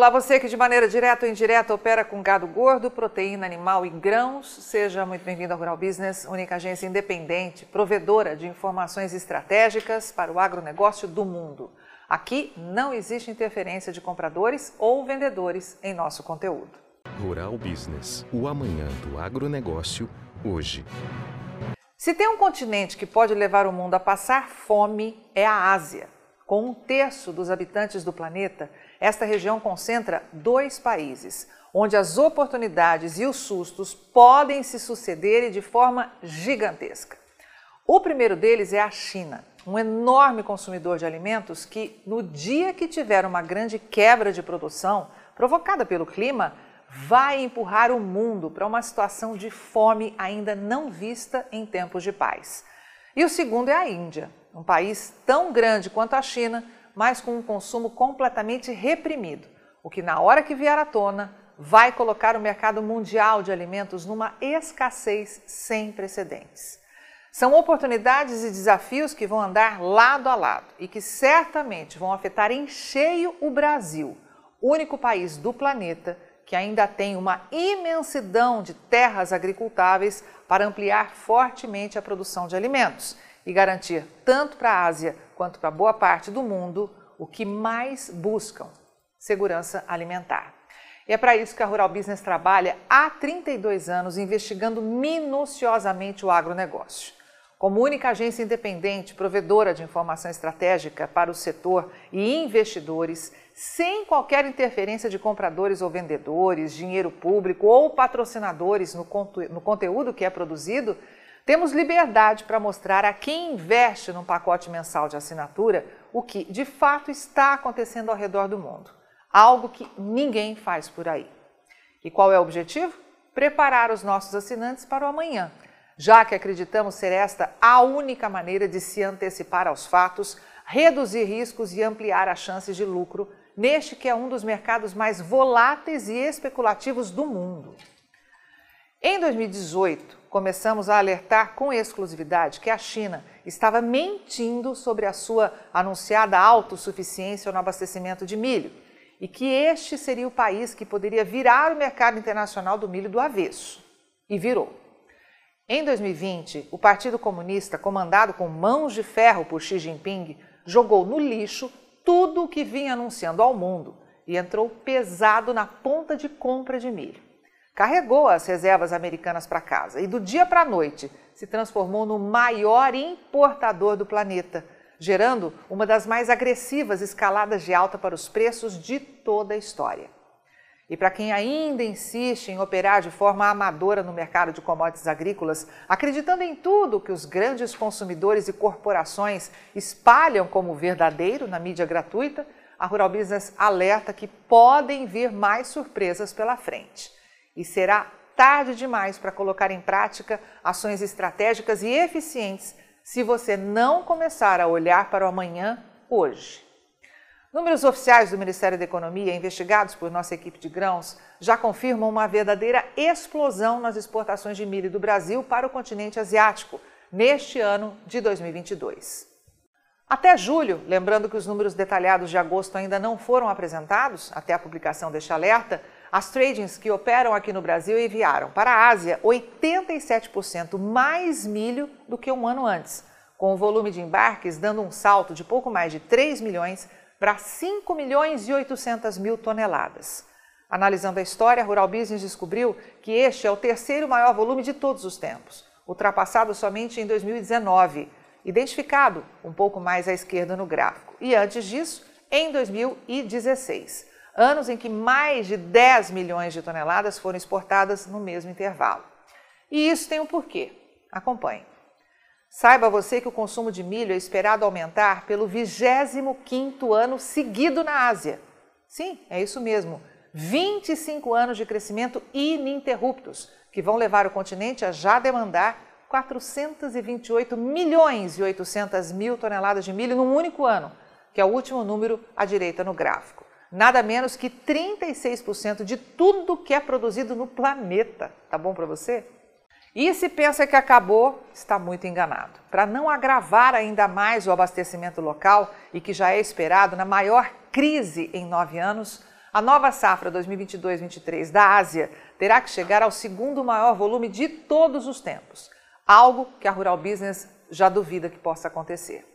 Olá, você que de maneira direta ou indireta opera com gado gordo, proteína animal e grãos. Seja muito bem-vindo ao Rural Business, única agência independente, provedora de informações estratégicas para o agronegócio do mundo. Aqui não existe interferência de compradores ou vendedores em nosso conteúdo. Rural Business, o amanhã do agronegócio, hoje. Se tem um continente que pode levar o mundo a passar fome, é a Ásia. Com um terço dos habitantes do planeta, esta região concentra dois países, onde as oportunidades e os sustos podem se suceder de forma gigantesca. O primeiro deles é a China, um enorme consumidor de alimentos que, no dia que tiver uma grande quebra de produção provocada pelo clima, vai empurrar o mundo para uma situação de fome ainda não vista em tempos de paz. E o segundo é a Índia, um país tão grande quanto a China, mas com um consumo completamente reprimido, o que na hora que vier à tona vai colocar o mercado mundial de alimentos numa escassez sem precedentes. São oportunidades e desafios que vão andar lado a lado e que certamente vão afetar em cheio o Brasil, único país do planeta que ainda tem uma imensidão de terras agricultáveis para ampliar fortemente a produção de alimentos e garantir tanto para a Ásia quanto para boa parte do mundo o que mais buscam: segurança alimentar. E é para isso que a Rural Business trabalha há 32 anos investigando minuciosamente o agronegócio. Como única agência independente provedora de informação estratégica para o setor e investidores, sem qualquer interferência de compradores ou vendedores, dinheiro público ou patrocinadores no, conte no conteúdo que é produzido, temos liberdade para mostrar a quem investe num pacote mensal de assinatura o que de fato está acontecendo ao redor do mundo. Algo que ninguém faz por aí. E qual é o objetivo? Preparar os nossos assinantes para o amanhã, já que acreditamos ser esta a única maneira de se antecipar aos fatos, reduzir riscos e ampliar as chances de lucro neste que é um dos mercados mais voláteis e especulativos do mundo. Em 2018, começamos a alertar com exclusividade que a China estava mentindo sobre a sua anunciada autossuficiência no abastecimento de milho e que este seria o país que poderia virar o mercado internacional do milho do avesso. E virou. Em 2020, o Partido Comunista, comandado com mãos de ferro por Xi Jinping, jogou no lixo tudo o que vinha anunciando ao mundo e entrou pesado na ponta de compra de milho carregou as reservas americanas para casa e do dia para a noite se transformou no maior importador do planeta, gerando uma das mais agressivas escaladas de alta para os preços de toda a história. E para quem ainda insiste em operar de forma amadora no mercado de commodities agrícolas, acreditando em tudo que os grandes consumidores e corporações espalham como verdadeiro na mídia gratuita, a Rural Business alerta que podem vir mais surpresas pela frente e será tarde demais para colocar em prática ações estratégicas e eficientes se você não começar a olhar para o amanhã hoje. Números oficiais do Ministério da Economia, investigados por nossa equipe de grãos, já confirmam uma verdadeira explosão nas exportações de milho do Brasil para o continente asiático neste ano de 2022. Até julho, lembrando que os números detalhados de agosto ainda não foram apresentados até a publicação deste alerta, as tradings que operam aqui no Brasil enviaram para a Ásia 87% mais milho do que um ano antes, com o volume de embarques dando um salto de pouco mais de 3 milhões para 5 milhões e 800 mil toneladas. Analisando a história, a Rural Business descobriu que este é o terceiro maior volume de todos os tempos, ultrapassado somente em 2019, identificado um pouco mais à esquerda no gráfico, e antes disso, em 2016 anos em que mais de 10 milhões de toneladas foram exportadas no mesmo intervalo. E isso tem um porquê. Acompanhe. Saiba você que o consumo de milho é esperado aumentar pelo 25º ano seguido na Ásia. Sim, é isso mesmo. 25 anos de crescimento ininterruptos, que vão levar o continente a já demandar 428 milhões e 800 mil toneladas de milho num único ano, que é o último número à direita no gráfico. Nada menos que 36% de tudo que é produzido no planeta. Tá bom para você? E se pensa que acabou, está muito enganado. Para não agravar ainda mais o abastecimento local e que já é esperado na maior crise em nove anos, a nova safra 2022-23 da Ásia terá que chegar ao segundo maior volume de todos os tempos, algo que a Rural Business já duvida que possa acontecer.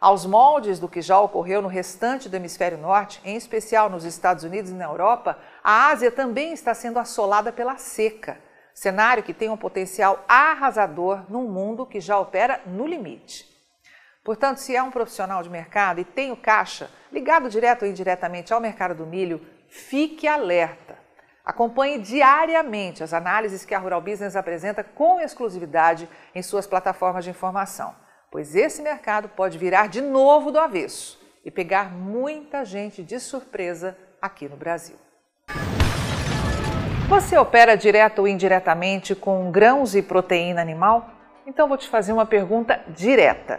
Aos moldes do que já ocorreu no restante do hemisfério norte, em especial nos Estados Unidos e na Europa, a Ásia também está sendo assolada pela seca cenário que tem um potencial arrasador num mundo que já opera no limite. Portanto, se é um profissional de mercado e tem o caixa ligado direto ou indiretamente ao mercado do milho, fique alerta. Acompanhe diariamente as análises que a Rural Business apresenta com exclusividade em suas plataformas de informação, pois esse mercado pode virar de novo do avesso e pegar muita gente de surpresa aqui no Brasil. Você opera direto ou indiretamente com grãos e proteína animal? Então vou te fazer uma pergunta direta.